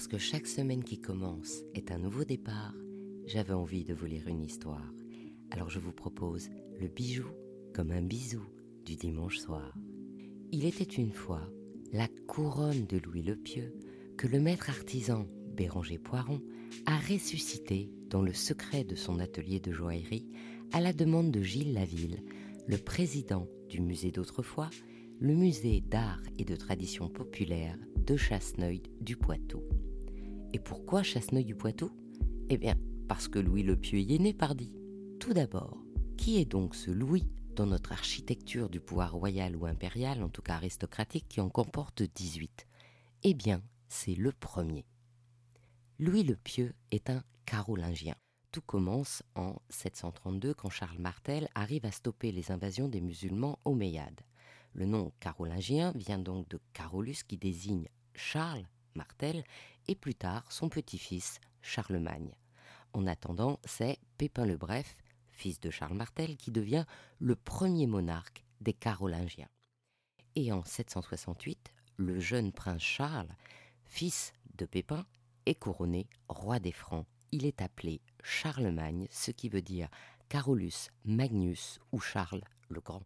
Parce que chaque semaine qui commence est un nouveau départ, j'avais envie de vous lire une histoire. Alors je vous propose le bijou comme un bisou du dimanche soir. Il était une fois la couronne de Louis le Pieux que le maître artisan Béranger Poiron a ressuscité dans le secret de son atelier de joaillerie à la demande de Gilles Laville, le président du musée d'autrefois, le musée d'art et de tradition populaire de Chasseneuil du Poitou. Et pourquoi Chasseneuil du Poitou? Eh bien, parce que Louis le Pieux y est né, pardi. Tout d'abord, qui est donc ce Louis dans notre architecture du pouvoir royal ou impérial, en tout cas aristocratique, qui en comporte 18 Eh bien, c'est le premier. Louis le Pieux est un carolingien. Tout commence en 732 quand Charles Martel arrive à stopper les invasions des musulmans omeyyades. Le nom carolingien vient donc de Carolus qui désigne Charles Martel et plus tard son petit-fils Charlemagne. En attendant, c'est Pépin le Bref, fils de Charles Martel, qui devient le premier monarque des Carolingiens. Et en 768, le jeune prince Charles, fils de Pépin, est couronné roi des Francs. Il est appelé Charlemagne, ce qui veut dire Carolus Magnus ou Charles le Grand.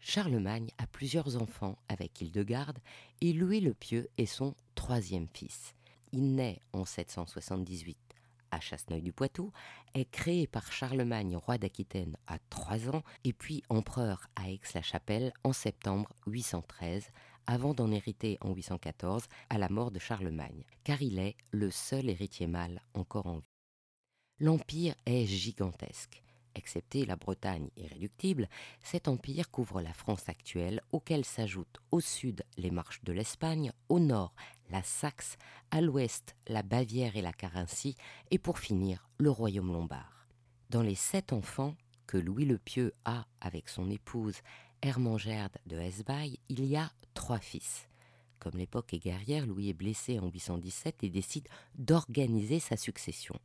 Charlemagne a plusieurs enfants avec Hildegarde et Louis le Pieux est son troisième fils. Il naît en 778 à Chasseneuil-du-Poitou, est créé par Charlemagne, roi d'Aquitaine, à trois ans, et puis empereur à Aix-la-Chapelle en septembre 813, avant d'en hériter en 814 à la mort de Charlemagne, car il est le seul héritier mâle encore en vie. L'empire est gigantesque. Excepté la Bretagne irréductible, cet empire couvre la France actuelle, auquel s'ajoutent au sud les marches de l'Espagne, au nord la Saxe, à l'ouest la Bavière et la Carinthie, et pour finir le royaume lombard. Dans les sept enfants que Louis le Pieux a avec son épouse Hermangerde de Hesbaye, il y a trois fils. Comme l'époque est guerrière, Louis est blessé en 817 et décide d'organiser sa succession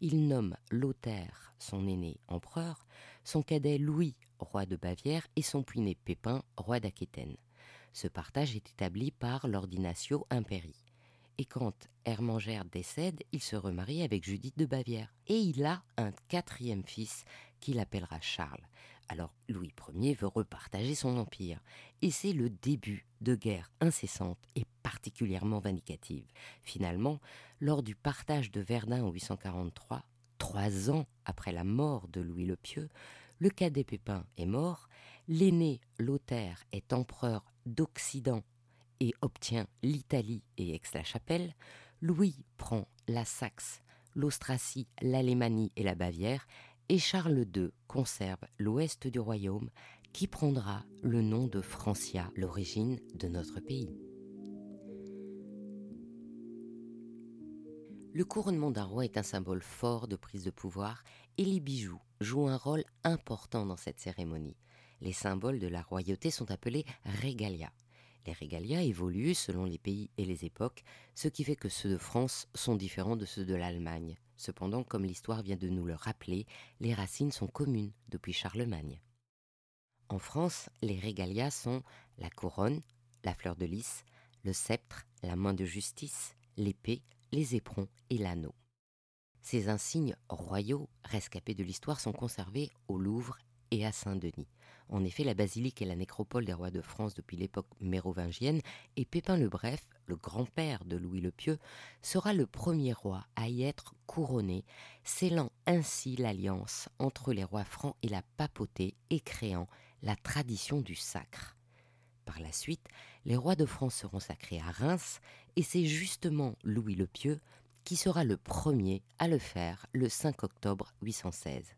il nomme Lothaire, son aîné, empereur, son cadet Louis, roi de Bavière, et son puiné Pépin, roi d'Aquitaine. Ce partage est établi par l'ordinatio imperi. Et quand Hermangerde décède, il se remarie avec Judith de Bavière. Et il a un quatrième fils qu'il appellera Charles. Alors Louis Ier veut repartager son empire. Et c'est le début de guerres incessantes et particulièrement vindicatives. Finalement, lors du partage de Verdun en 843, trois ans après la mort de Louis le Pieux, le cadet Pépin est mort, l'aîné Lothaire est empereur d'Occident et obtient l'Italie et Aix-la-Chapelle, Louis prend la Saxe, l'Austrasie, l'Alémanie et la Bavière, et Charles II conserve l'ouest du royaume qui prendra le nom de Francia, l'origine de notre pays. Le couronnement d'un roi est un symbole fort de prise de pouvoir et les bijoux jouent un rôle important dans cette cérémonie. Les symboles de la royauté sont appelés regalia. Les regalia évoluent selon les pays et les époques, ce qui fait que ceux de France sont différents de ceux de l'Allemagne. Cependant, comme l'histoire vient de nous le rappeler, les racines sont communes depuis Charlemagne. En France, les régalias sont la couronne, la fleur de lys, le sceptre, la main de justice, l'épée, les éperons et l'anneau. Ces insignes royaux rescapés de l'histoire sont conservés au Louvre et à Saint-Denis. En effet, la basilique est la nécropole des rois de France depuis l'époque mérovingienne, et Pépin le Bref, le grand-père de Louis le Pieux, sera le premier roi à y être couronné, scellant ainsi l'alliance entre les rois francs et la papauté et créant la tradition du sacre. Par la suite, les rois de France seront sacrés à Reims, et c'est justement Louis le Pieux qui sera le premier à le faire le 5 octobre 816.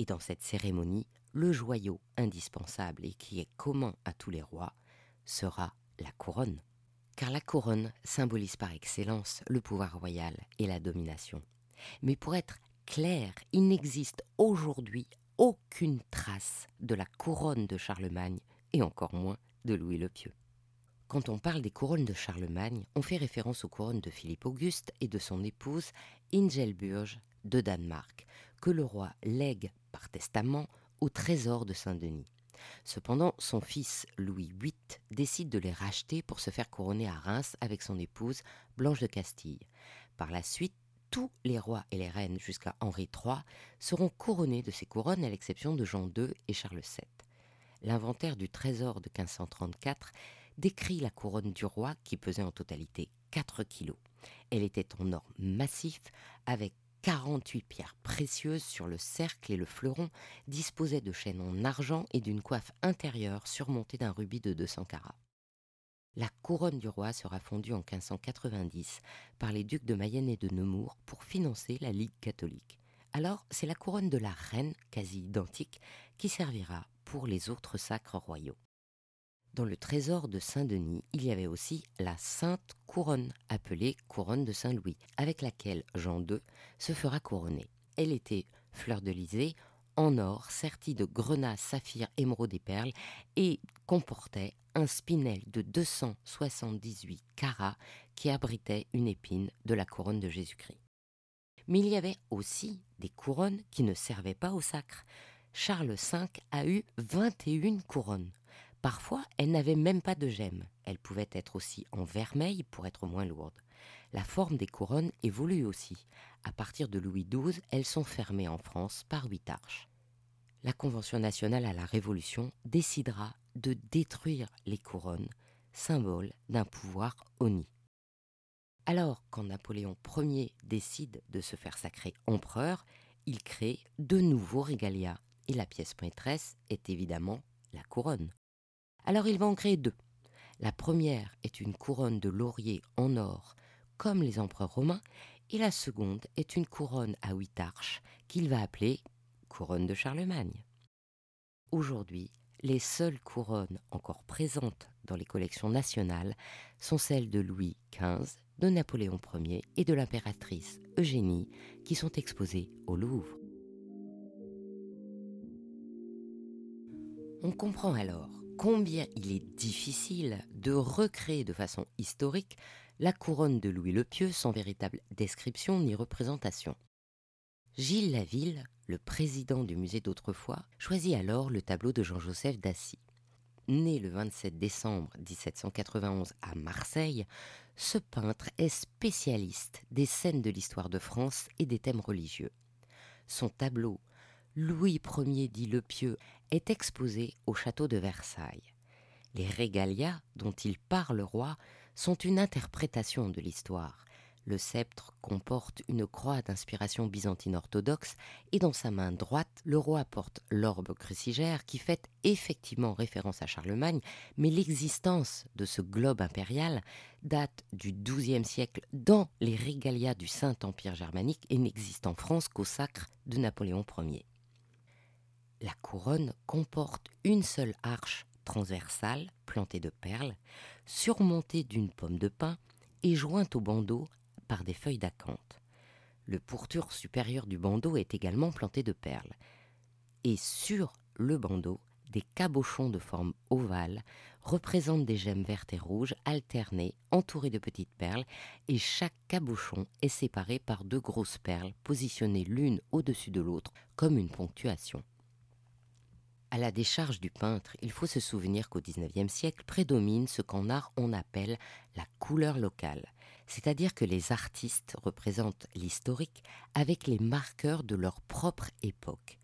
Et dans cette cérémonie, le joyau indispensable et qui est commun à tous les rois sera la couronne. Car la couronne symbolise par excellence le pouvoir royal et la domination. Mais pour être clair, il n'existe aujourd'hui aucune trace de la couronne de Charlemagne et encore moins de Louis le Pieux. Quand on parle des couronnes de Charlemagne, on fait référence aux couronnes de Philippe Auguste et de son épouse Ingelburg de Danemark, que le roi lègue par testament au trésor de Saint-Denis. Cependant, son fils Louis VIII décide de les racheter pour se faire couronner à Reims avec son épouse Blanche de Castille. Par la suite, tous les rois et les reines jusqu'à Henri III seront couronnés de ces couronnes à l'exception de Jean II et Charles VII. L'inventaire du trésor de 1534 décrit la couronne du roi qui pesait en totalité 4 kilos. Elle était en or massif avec 48 pierres précieuses sur le cercle et le fleuron disposaient de chaînes en argent et d'une coiffe intérieure surmontée d'un rubis de 200 carats. La couronne du roi sera fondue en 1590 par les ducs de Mayenne et de Nemours pour financer la Ligue catholique. Alors, c'est la couronne de la reine, quasi identique, qui servira pour les autres sacres royaux. Dans le trésor de Saint-Denis, il y avait aussi la Sainte Couronne, appelée Couronne de Saint-Louis, avec laquelle Jean II se fera couronner. Elle était fleur de lysée, en or, sertie de grenats, saphirs, émeraudes et perles, et comportait un spinel de 278 carats qui abritait une épine de la couronne de Jésus-Christ. Mais il y avait aussi des couronnes qui ne servaient pas au sacre. Charles V a eu 21 couronnes. Parfois, elles n'avaient même pas de gemmes. Elles pouvaient être aussi en vermeil pour être moins lourdes. La forme des couronnes évolue aussi. À partir de Louis XII, elles sont fermées en France par huit arches. La Convention nationale à la Révolution décidera de détruire les couronnes, symbole d'un pouvoir honni. Alors, quand Napoléon Ier décide de se faire sacrer empereur, il crée de nouveaux régalias, et la pièce maîtresse est évidemment la couronne. Alors il va en créer deux. La première est une couronne de laurier en or, comme les empereurs romains, et la seconde est une couronne à huit arches qu'il va appeler couronne de Charlemagne. Aujourd'hui, les seules couronnes encore présentes dans les collections nationales sont celles de Louis XV, de Napoléon Ier et de l'impératrice Eugénie, qui sont exposées au Louvre. On comprend alors combien il est difficile de recréer de façon historique la couronne de Louis le Pieux sans véritable description ni représentation. Gilles Laville, le président du musée d'autrefois, choisit alors le tableau de Jean-Joseph Dassy. Né le 27 décembre 1791 à Marseille, ce peintre est spécialiste des scènes de l'histoire de France et des thèmes religieux. Son tableau Louis Ier dit le Pieux est exposé au château de Versailles. Les régalias dont il parle le roi sont une interprétation de l'histoire. Le sceptre comporte une croix d'inspiration byzantine orthodoxe et dans sa main droite, le roi porte l'orbe crucigère qui fait effectivement référence à Charlemagne, mais l'existence de ce globe impérial date du XIIe siècle dans les régalias du Saint-Empire germanique et n'existe en France qu'au sacre de Napoléon Ier. La couronne comporte une seule arche transversale plantée de perles, surmontée d'une pomme de pin et jointe au bandeau par des feuilles d'acanthe. Le pourtour supérieur du bandeau est également planté de perles. Et sur le bandeau, des cabochons de forme ovale représentent des gemmes vertes et rouges alternées, entourées de petites perles, et chaque cabochon est séparé par deux grosses perles positionnées l'une au-dessus de l'autre comme une ponctuation. À la décharge du peintre, il faut se souvenir qu'au XIXe siècle prédomine ce qu'en art on appelle la couleur locale, c'est-à-dire que les artistes représentent l'historique avec les marqueurs de leur propre époque.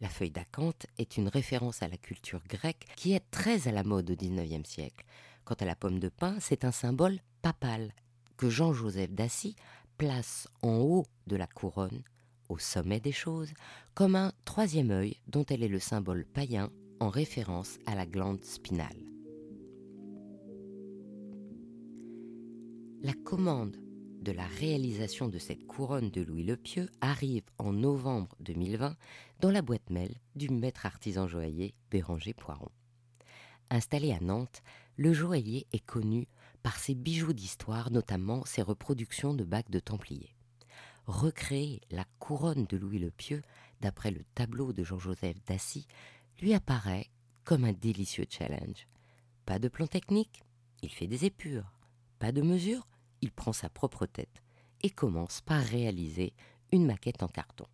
La feuille d'acanthe est une référence à la culture grecque qui est très à la mode au XIXe siècle. Quant à la pomme de pin, c'est un symbole papal que Jean-Joseph Dassy place en haut de la couronne au sommet des choses, comme un troisième œil dont elle est le symbole païen en référence à la glande spinale. La commande de la réalisation de cette couronne de Louis le Pieux arrive en novembre 2020 dans la boîte mail du maître artisan joaillier Béranger Poiron. Installé à Nantes, le joaillier est connu par ses bijoux d'histoire, notamment ses reproductions de bagues de Templiers recréer la couronne de Louis le Pieux, d'après le tableau de Jean-Joseph Dassy, lui apparaît comme un délicieux challenge. Pas de plan technique, il fait des épures. Pas de mesure, il prend sa propre tête et commence par réaliser une maquette en carton.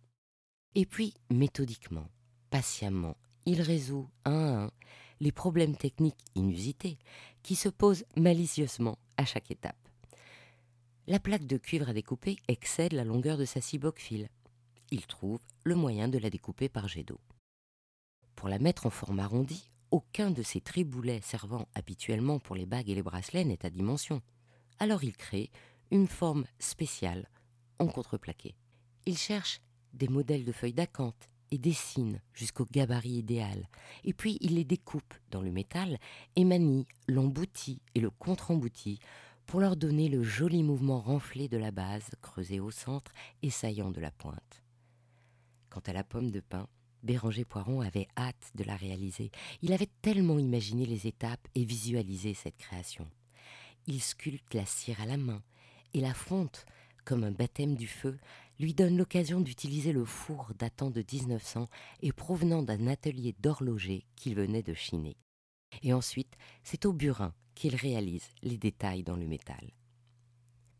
Et puis, méthodiquement, patiemment, il résout un à un les problèmes techniques inusités qui se posent malicieusement à chaque étape. La plaque de cuivre à découper excède la longueur de sa ciboque file. Il trouve le moyen de la découper par jet d'eau. Pour la mettre en forme arrondie, aucun de ces triboulets servant habituellement pour les bagues et les bracelets n'est à dimension. Alors il crée une forme spéciale en contreplaqué. Il cherche des modèles de feuilles d'acanthe et dessine jusqu'au gabarit idéal. Et puis il les découpe dans le métal et manie l'embouti et le contre-embouti pour leur donner le joli mouvement renflé de la base creusée au centre et saillant de la pointe. Quant à la pomme de pin, Béranger Poiron avait hâte de la réaliser. Il avait tellement imaginé les étapes et visualisé cette création. Il sculpte la cire à la main et la fonte comme un baptême du feu, lui donne l'occasion d'utiliser le four datant de 1900 et provenant d'un atelier d'horloger qu'il venait de chiner. Et ensuite, c'est au burin qu'il réalise les détails dans le métal.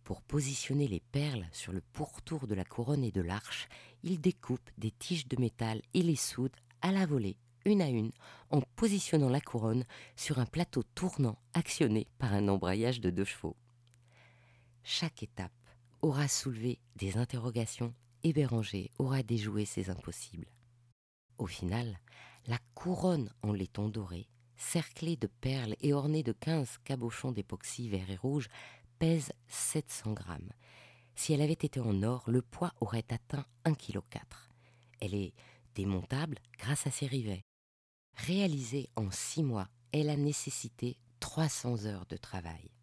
Pour positionner les perles sur le pourtour de la couronne et de l'arche, il découpe des tiges de métal et les soude à la volée, une à une, en positionnant la couronne sur un plateau tournant actionné par un embrayage de deux chevaux. Chaque étape aura soulevé des interrogations et Béranger aura déjoué ses impossibles. Au final, la couronne en laiton doré, cerclée de perles et ornée de quinze cabochons d'époxy vert et rouge, pèse 700 grammes. Si elle avait été en or, le poids aurait atteint 1,4 kg. Elle est démontable grâce à ses rivets. Réalisée en six mois, elle a nécessité 300 heures de travail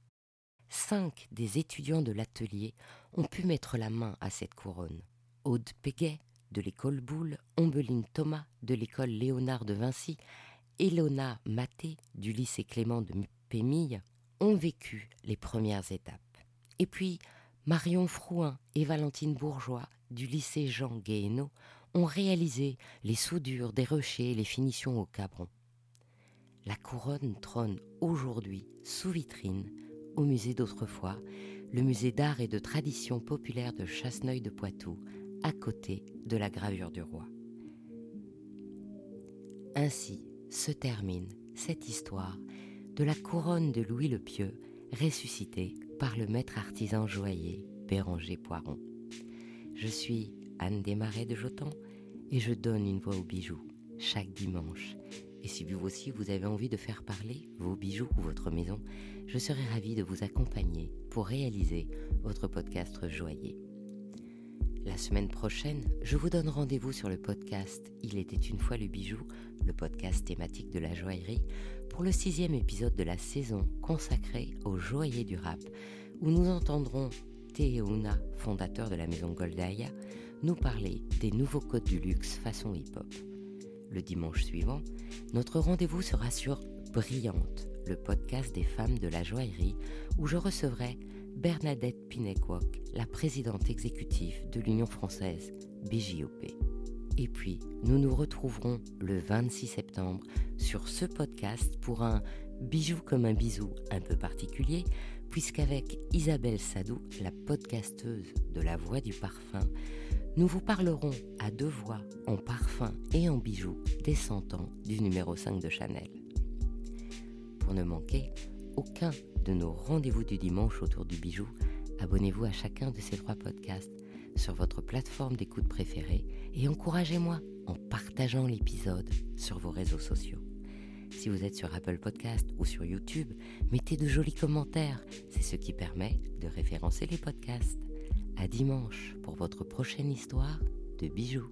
cinq des étudiants de l'atelier ont pu mettre la main à cette couronne. Aude Péguet, de l'école Boulle, Ombeline Thomas, de l'école Léonard de Vinci, Elona Maté, du lycée Clément de Pémille, ont vécu les premières étapes. Et puis, Marion Frouin et Valentine Bourgeois, du lycée Jean Guéhenno, ont réalisé les soudures, des rochers et les finitions au cabron. La couronne trône aujourd'hui sous vitrine au musée d'autrefois, le musée d'art et de tradition populaire de Chasseneuil de Poitou, à côté de la gravure du roi. Ainsi se termine cette histoire de la couronne de Louis le Pieux, ressuscitée par le maître artisan joaillier Béranger Poiron. Je suis Anne Desmarais de Jotan et je donne une voix aux bijoux chaque dimanche et si vous aussi vous avez envie de faire parler vos bijoux ou votre maison, je serai ravie de vous accompagner pour réaliser votre podcast joaillier. La semaine prochaine, je vous donne rendez-vous sur le podcast Il était une fois le bijou, le podcast thématique de la joaillerie, pour le sixième épisode de la saison consacrée aux joailliers du rap, où nous entendrons Una, fondateur de la maison Goldaya, nous parler des nouveaux codes du luxe façon hip-hop. Le dimanche suivant, notre rendez-vous sera sur Brillante, le podcast des femmes de la joaillerie, où je recevrai Bernadette Pinekwok, la présidente exécutive de l'Union française BJOP. Et puis, nous nous retrouverons le 26 septembre sur ce podcast pour un bijou comme un bisou un peu particulier, puisqu'avec Isabelle Sadou, la podcasteuse de La Voix du Parfum, nous vous parlerons à deux voix, en parfum et en bijoux, des cent ans du numéro 5 de Chanel. Pour ne manquer aucun de nos rendez-vous du dimanche autour du bijou, abonnez-vous à chacun de ces trois podcasts sur votre plateforme d'écoute préférée et encouragez-moi en partageant l'épisode sur vos réseaux sociaux. Si vous êtes sur Apple Podcast ou sur YouTube, mettez de jolis commentaires, c'est ce qui permet de référencer les podcasts. À dimanche pour votre prochaine histoire de bijoux.